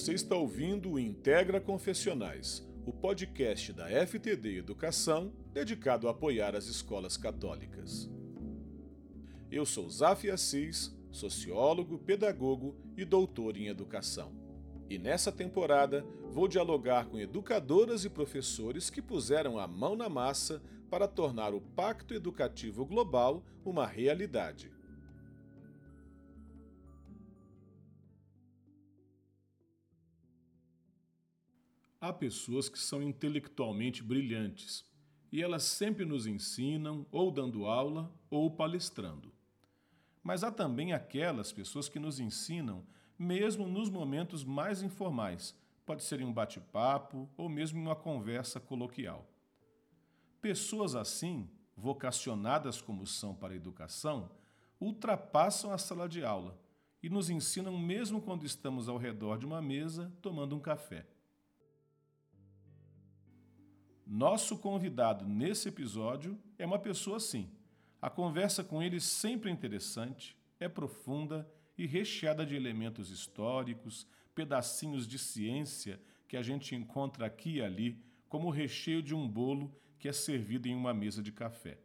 Você está ouvindo o Integra Confessionais, o podcast da FTD Educação dedicado a apoiar as escolas católicas. Eu sou Zaf Assis, sociólogo, pedagogo e doutor em educação. E nessa temporada vou dialogar com educadoras e professores que puseram a mão na massa para tornar o Pacto Educativo Global uma realidade. Há pessoas que são intelectualmente brilhantes e elas sempre nos ensinam, ou dando aula, ou palestrando. Mas há também aquelas pessoas que nos ensinam mesmo nos momentos mais informais, pode ser em um bate-papo ou mesmo em uma conversa coloquial. Pessoas assim, vocacionadas como são para a educação, ultrapassam a sala de aula e nos ensinam mesmo quando estamos ao redor de uma mesa tomando um café. Nosso convidado nesse episódio é uma pessoa assim. A conversa com ele sempre é interessante, é profunda e recheada de elementos históricos, pedacinhos de ciência que a gente encontra aqui e ali, como o recheio de um bolo que é servido em uma mesa de café.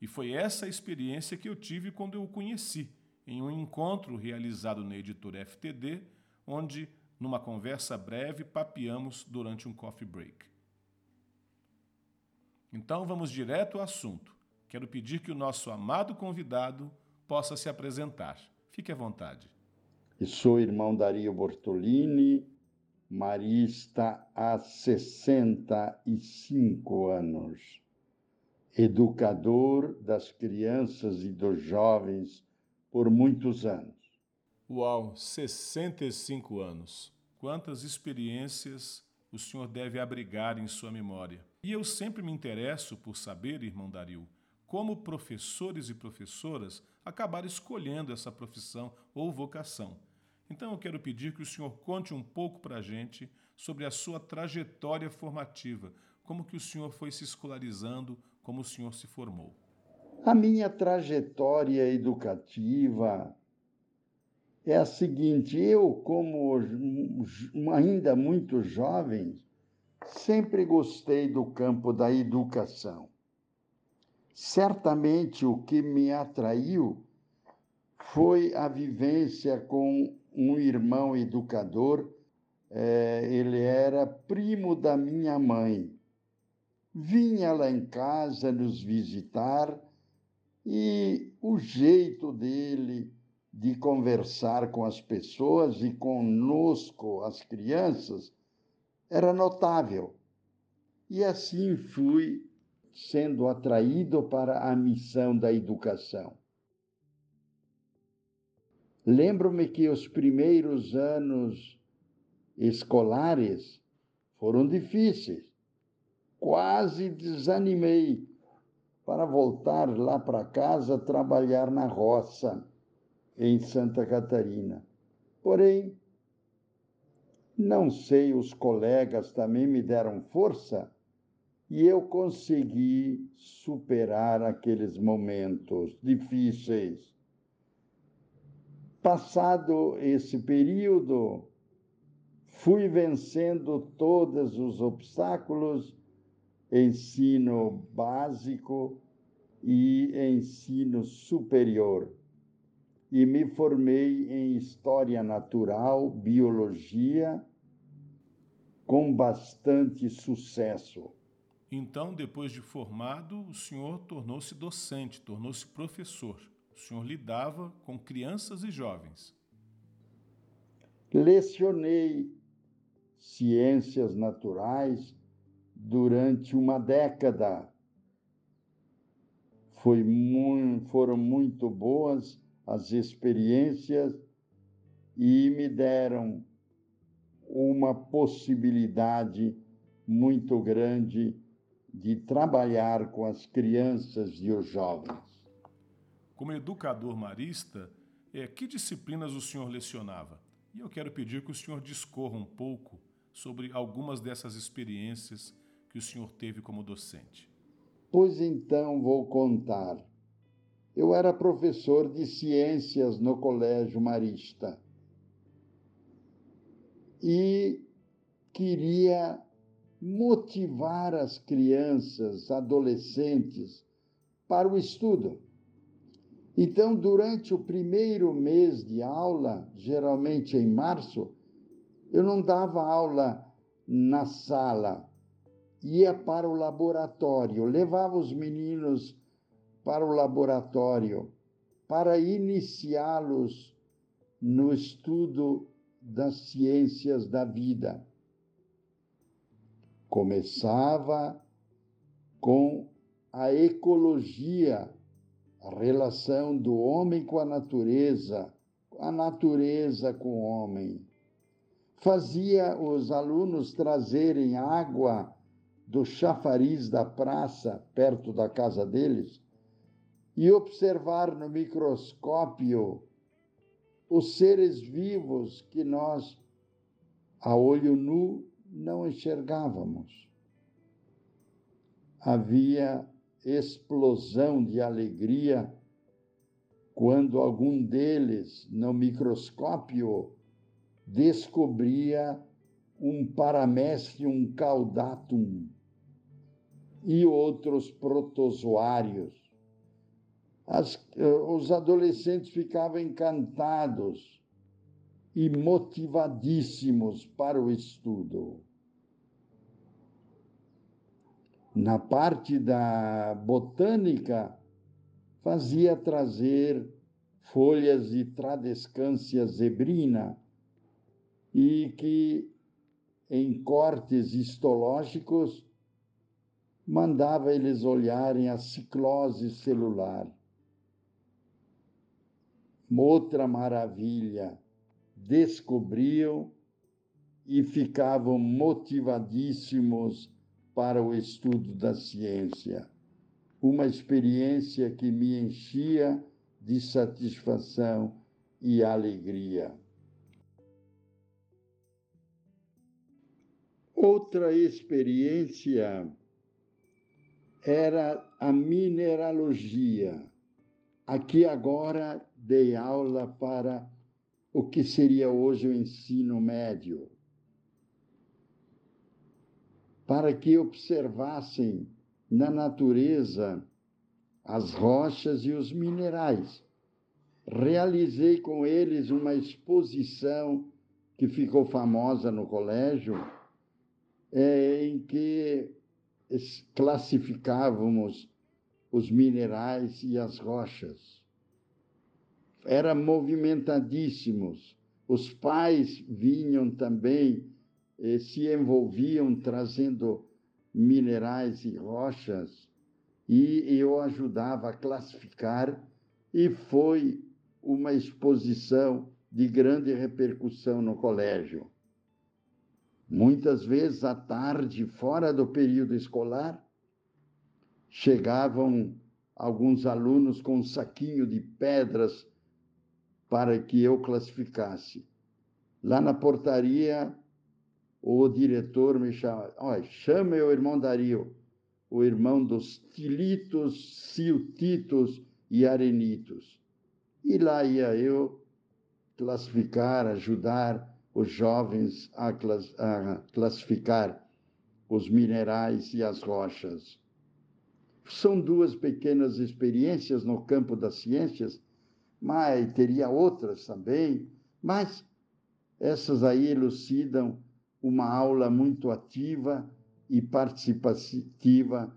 E foi essa experiência que eu tive quando eu o conheci, em um encontro realizado na editora FTD, onde, numa conversa breve, papeamos durante um coffee break. Então vamos direto ao assunto. Quero pedir que o nosso amado convidado possa se apresentar. Fique à vontade. Eu sou irmão Dario Bortolini, marista há 65 anos, educador das crianças e dos jovens por muitos anos. Uau, 65 anos! Quantas experiências o senhor deve abrigar em sua memória. E eu sempre me interesso por saber, irmão Dario, como professores e professoras acabaram escolhendo essa profissão ou vocação. Então eu quero pedir que o senhor conte um pouco para a gente sobre a sua trajetória formativa, como que o senhor foi se escolarizando, como o senhor se formou. A minha trajetória educativa é a seguinte: eu, como ainda muito jovem, sempre gostei do campo da educação. Certamente o que me atraiu foi a vivência com um irmão educador. É, ele era primo da minha mãe. Vinha lá em casa nos visitar e o jeito dele de conversar com as pessoas e conosco, as crianças, era notável. E assim fui sendo atraído para a missão da educação. Lembro-me que os primeiros anos escolares foram difíceis. Quase desanimei para voltar lá para casa trabalhar na roça em Santa Catarina. Porém, não sei, os colegas também me deram força e eu consegui superar aqueles momentos difíceis. Passado esse período, fui vencendo todos os obstáculos, ensino básico e ensino superior e me formei em História Natural, Biologia, com bastante sucesso. Então, depois de formado, o senhor tornou-se docente, tornou-se professor. O senhor lidava com crianças e jovens. Lecionei ciências naturais durante uma década. Foi foram muito boas as experiências e me deram uma possibilidade muito grande de trabalhar com as crianças e os jovens. Como educador marista, é, que disciplinas o senhor lecionava? E eu quero pedir que o senhor discorra um pouco sobre algumas dessas experiências que o senhor teve como docente. Pois então vou contar. Eu era professor de ciências no Colégio Marista. E queria motivar as crianças, adolescentes para o estudo. Então, durante o primeiro mês de aula, geralmente em março, eu não dava aula na sala, ia para o laboratório, levava os meninos para o laboratório para iniciá-los no estudo das ciências da vida. Começava com a ecologia, a relação do homem com a natureza, a natureza com o homem. Fazia os alunos trazerem água do chafariz da praça, perto da casa deles, e observar no microscópio os seres vivos que nós, a olho nu, não enxergávamos. Havia explosão de alegria quando algum deles, no microscópio, descobria um Paramecium caudatum e outros protozoários. As, eh, os adolescentes ficavam encantados e motivadíssimos para o estudo. Na parte da botânica, fazia trazer folhas de Tradescância zebrina e que, em cortes histológicos, mandava eles olharem a ciclose celular. Outra maravilha, descobriam e ficavam motivadíssimos para o estudo da ciência. Uma experiência que me enchia de satisfação e alegria. Outra experiência era a mineralogia. Aqui agora dei aula para o que seria hoje o ensino médio, para que observassem na natureza as rochas e os minerais. Realizei com eles uma exposição que ficou famosa no colégio, é, em que classificávamos os minerais e as rochas. Era movimentadíssimos. Os pais vinham também, eh, se envolviam trazendo minerais e rochas, e eu ajudava a classificar, e foi uma exposição de grande repercussão no colégio. Muitas vezes à tarde, fora do período escolar, chegavam alguns alunos com um saquinho de pedras para que eu classificasse. Lá na portaria, o diretor me chama, olha, chame o irmão Dario, o irmão dos tilitos, siltitos e arenitos. E lá ia eu classificar, ajudar os jovens a, class, a classificar os minerais e as rochas. São duas pequenas experiências no campo das ciências, mas teria outras também, mas essas aí elucidam uma aula muito ativa e participativa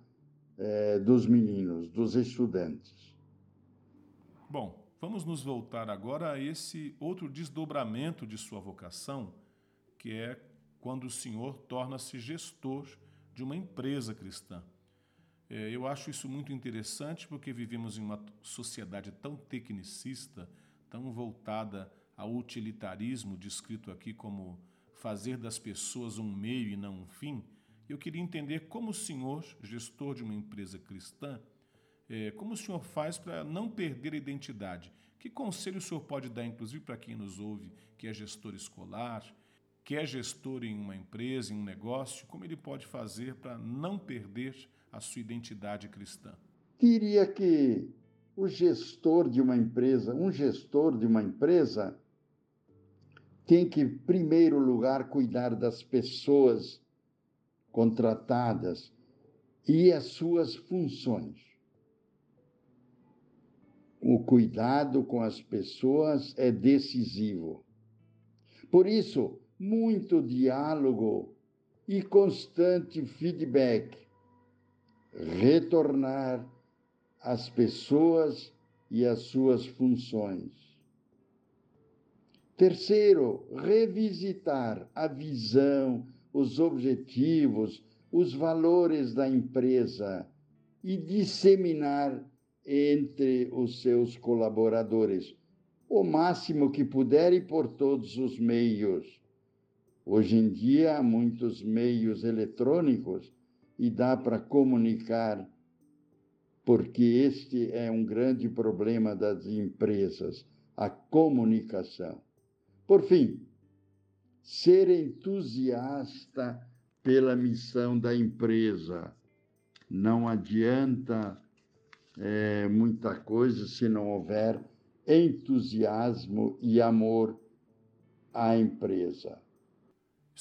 eh, dos meninos, dos estudantes. Bom, Vamos nos voltar agora a esse outro desdobramento de sua vocação, que é quando o senhor torna-se gestor de uma empresa cristã. É, eu acho isso muito interessante porque vivemos em uma sociedade tão tecnicista, tão voltada ao utilitarismo, descrito aqui como fazer das pessoas um meio e não um fim. Eu queria entender como o senhor, gestor de uma empresa cristã, é, como o senhor faz para não perder a identidade? Que conselho o senhor pode dar, inclusive, para quem nos ouve, que é gestor escolar, que é gestor em uma empresa, em um negócio? Como ele pode fazer para não perder a sua identidade cristã? Diria que o gestor de uma empresa, um gestor de uma empresa, tem que, em primeiro lugar, cuidar das pessoas contratadas e as suas funções. O cuidado com as pessoas é decisivo. Por isso, muito diálogo e constante feedback. Retornar às pessoas e às suas funções. Terceiro, revisitar a visão, os objetivos, os valores da empresa e disseminar entre os seus colaboradores o máximo que puder e por todos os meios. Hoje em dia há muitos meios eletrônicos e dá para comunicar, porque este é um grande problema das empresas, a comunicação. Por fim, ser entusiasta pela missão da empresa. Não adianta é, muita coisa se não houver entusiasmo e amor à empresa.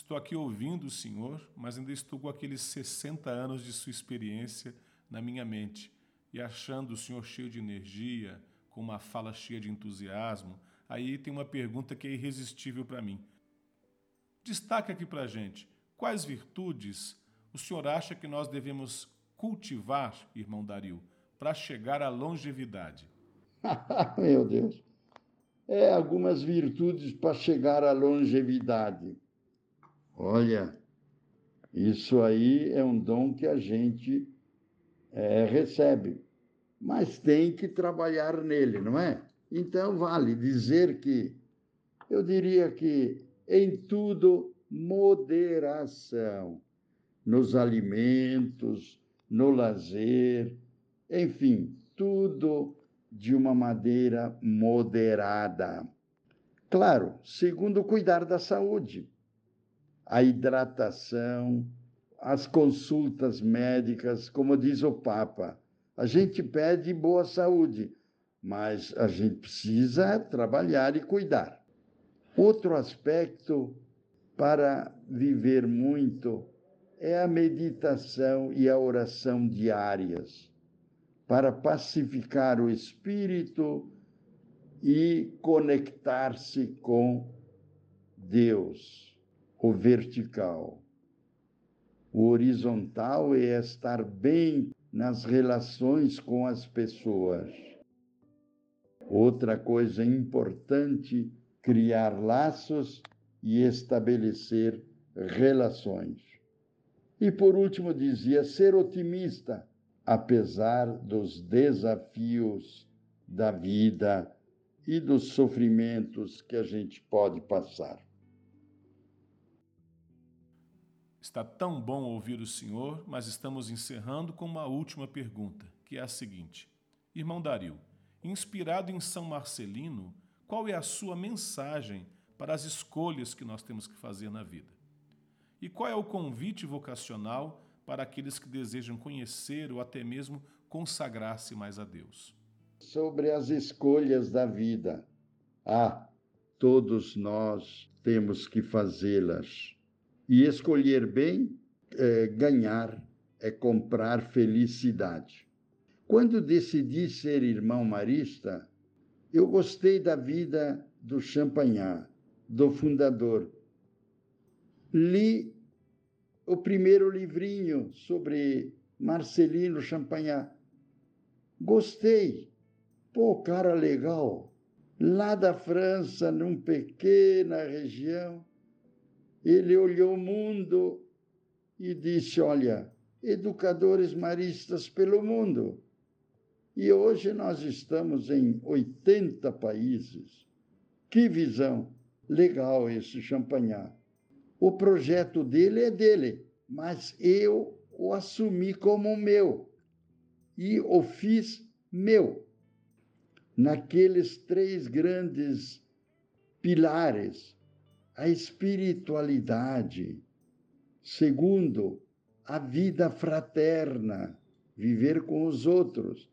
Estou aqui ouvindo o senhor, mas ainda estou com aqueles 60 anos de sua experiência na minha mente e achando o senhor cheio de energia, com uma fala cheia de entusiasmo. Aí tem uma pergunta que é irresistível para mim. Destaque aqui para a gente quais virtudes o senhor acha que nós devemos cultivar, irmão Dario, para chegar à longevidade? Meu Deus. É algumas virtudes para chegar à longevidade. Olha, isso aí é um dom que a gente é, recebe, mas tem que trabalhar nele, não é? Então, vale dizer que, eu diria que em tudo, moderação, nos alimentos, no lazer, enfim, tudo de uma maneira moderada. Claro, segundo cuidar da saúde a hidratação, as consultas médicas, como diz o Papa. A gente pede boa saúde, mas a gente precisa trabalhar e cuidar. Outro aspecto para viver muito é a meditação e a oração diárias, para pacificar o espírito e conectar-se com Deus o vertical. O horizontal é estar bem nas relações com as pessoas. Outra coisa importante, criar laços e estabelecer relações. E por último, dizia ser otimista, apesar dos desafios da vida e dos sofrimentos que a gente pode passar. Está tão bom ouvir o Senhor, mas estamos encerrando com uma última pergunta, que é a seguinte: Irmão Dario, inspirado em São Marcelino, qual é a sua mensagem para as escolhas que nós temos que fazer na vida? E qual é o convite vocacional para aqueles que desejam conhecer ou até mesmo consagrar-se mais a Deus? Sobre as escolhas da vida. Ah, todos nós temos que fazê-las e escolher bem é ganhar, é comprar felicidade. Quando decidi ser irmão marista, eu gostei da vida do Champagnat, do fundador. Li o primeiro livrinho sobre Marcelino Champagnat. Gostei. Pô, cara legal. Lá da França, numa pequena região, ele olhou o mundo e disse: Olha, educadores maristas pelo mundo. E hoje nós estamos em 80 países. Que visão! Legal esse Champagnat. O projeto dele é dele, mas eu o assumi como meu e o fiz meu. Naqueles três grandes pilares a espiritualidade. Segundo, a vida fraterna, viver com os outros.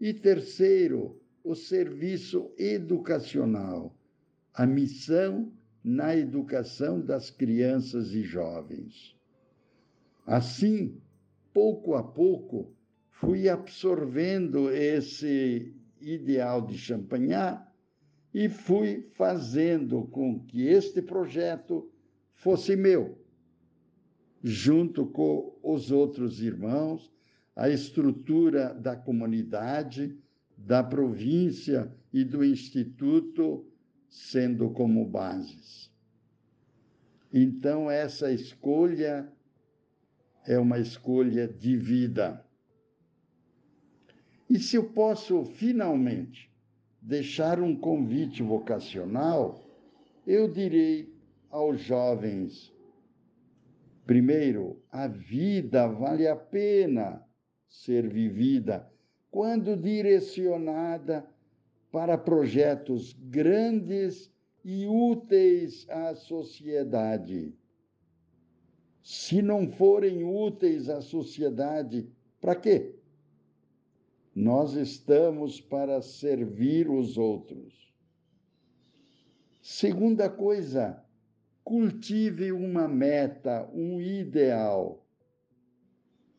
E terceiro, o serviço educacional, a missão na educação das crianças e jovens. Assim, pouco a pouco, fui absorvendo esse ideal de Champagnat e fui fazendo com que este projeto fosse meu, junto com os outros irmãos, a estrutura da comunidade, da província e do instituto sendo como bases. Então, essa escolha é uma escolha de vida. E se eu posso finalmente deixar um convite vocacional, eu direi aos jovens: primeiro, a vida vale a pena ser vivida quando direcionada para projetos grandes e úteis à sociedade. Se não forem úteis à sociedade, para quê? Nós estamos para servir os outros. Segunda coisa, cultive uma meta, um ideal.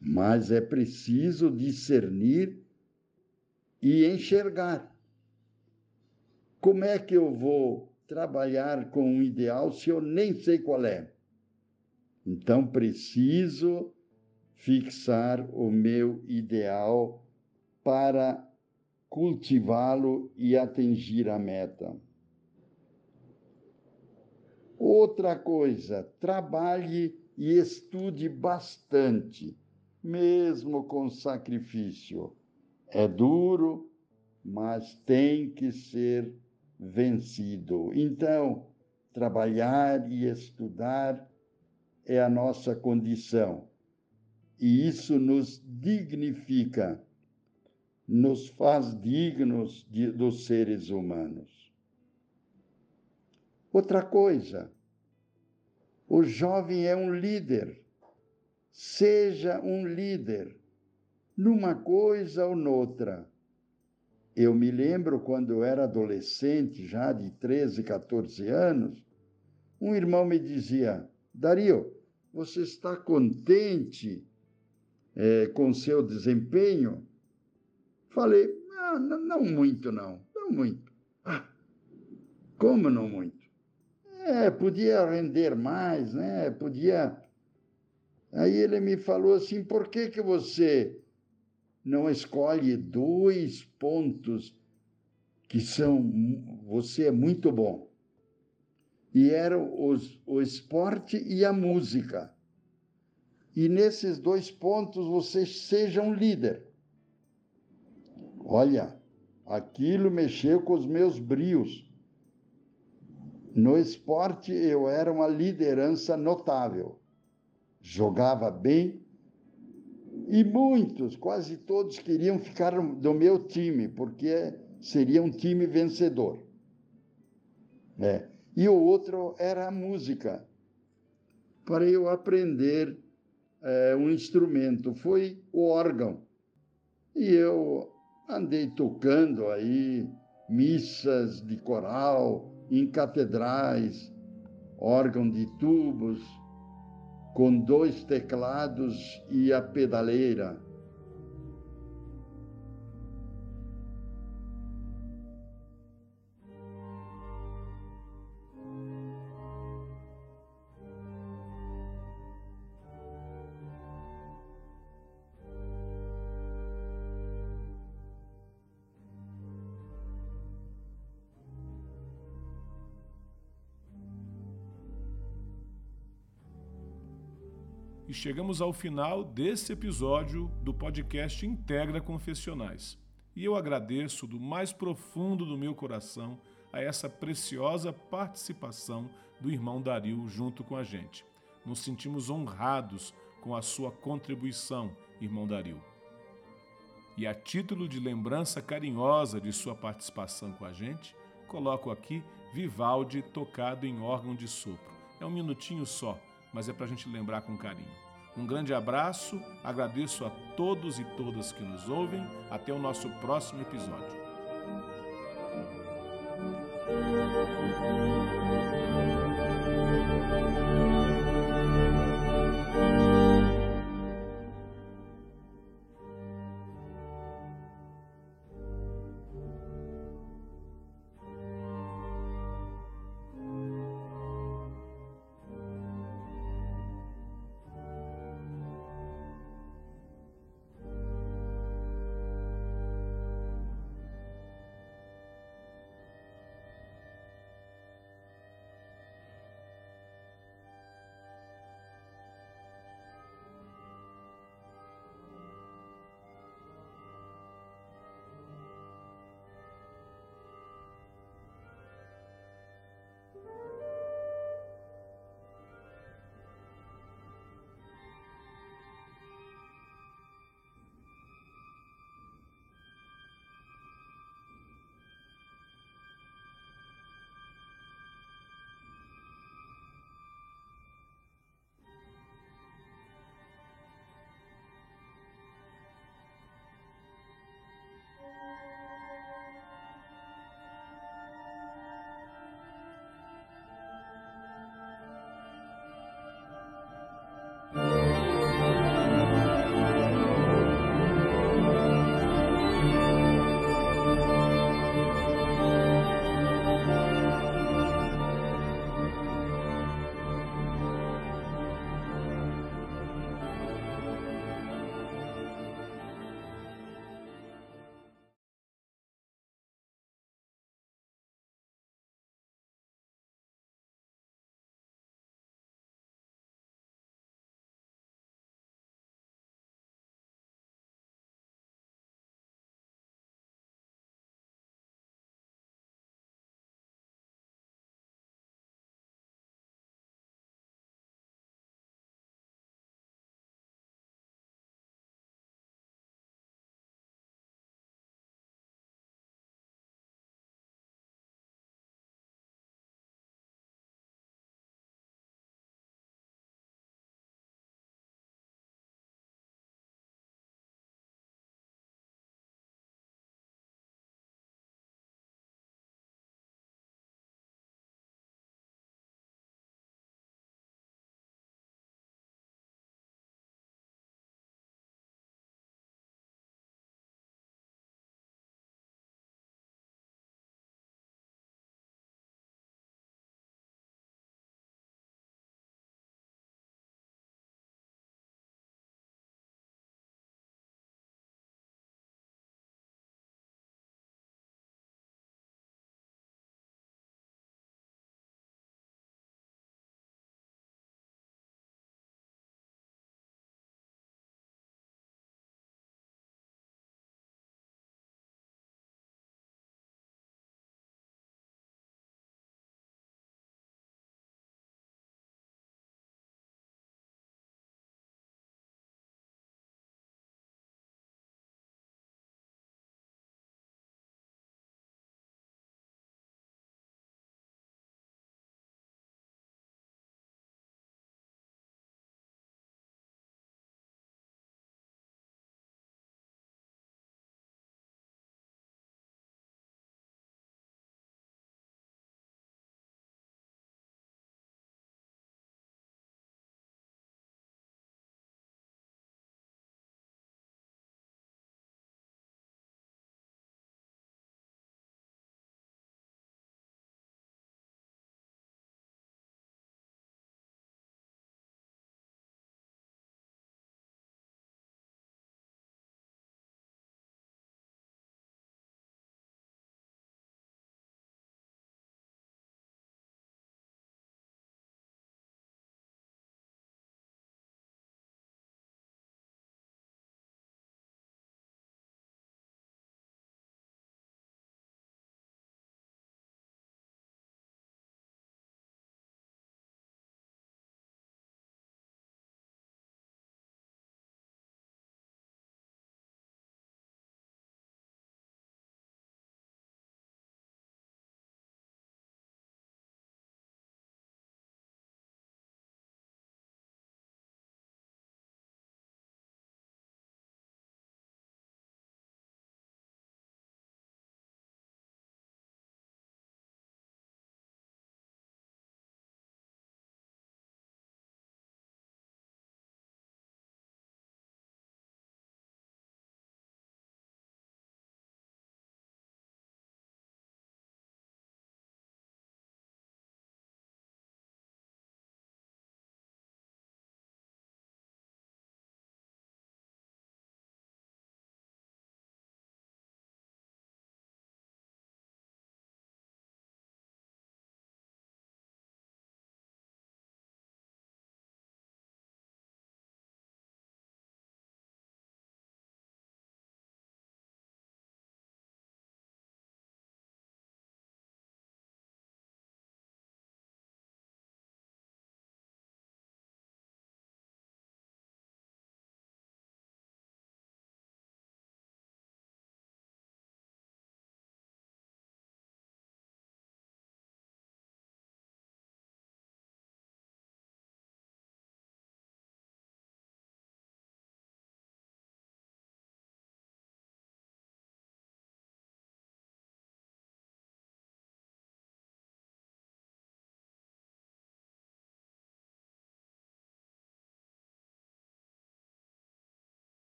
Mas é preciso discernir e enxergar. Como é que eu vou trabalhar com um ideal se eu nem sei qual é? Então preciso fixar o meu ideal para cultivá-lo e atingir a meta. Outra coisa, trabalhe e estude bastante, mesmo com sacrifício. É duro, mas tem que ser vencido. Então, trabalhar e estudar é a nossa condição. E isso nos dignifica nos faz dignos de, dos seres humanos. Outra coisa, o jovem é um líder. Seja um líder numa coisa ou noutra. Eu me lembro quando eu era adolescente, já de 13, 14 anos, um irmão me dizia: Dario, você está contente é, com seu desempenho? Falei, ah, não, muito, não, não muito. Ah, como não muito? É, podia render mais, né? Podia. Aí ele me falou assim: por que, que você não escolhe dois pontos que são. Você é muito bom? E eram os, o esporte e a música. E nesses dois pontos você seja um líder. Olha, aquilo mexeu com os meus brios. No esporte, eu era uma liderança notável. Jogava bem e muitos, quase todos, queriam ficar do meu time, porque seria um time vencedor. É. E o outro era a música. Para eu aprender é, um instrumento, foi o órgão. E eu andei tocando aí missas de coral em catedrais, órgão de tubos, com dois teclados e a pedaleira. Chegamos ao final desse episódio do podcast Integra Confessionais. E eu agradeço do mais profundo do meu coração a essa preciosa participação do irmão Dario junto com a gente. Nos sentimos honrados com a sua contribuição, irmão Dario. E a título de lembrança carinhosa de sua participação com a gente, coloco aqui Vivaldi tocado em órgão de sopro. É um minutinho só, mas é para a gente lembrar com carinho. Um grande abraço, agradeço a todos e todas que nos ouvem. Até o nosso próximo episódio.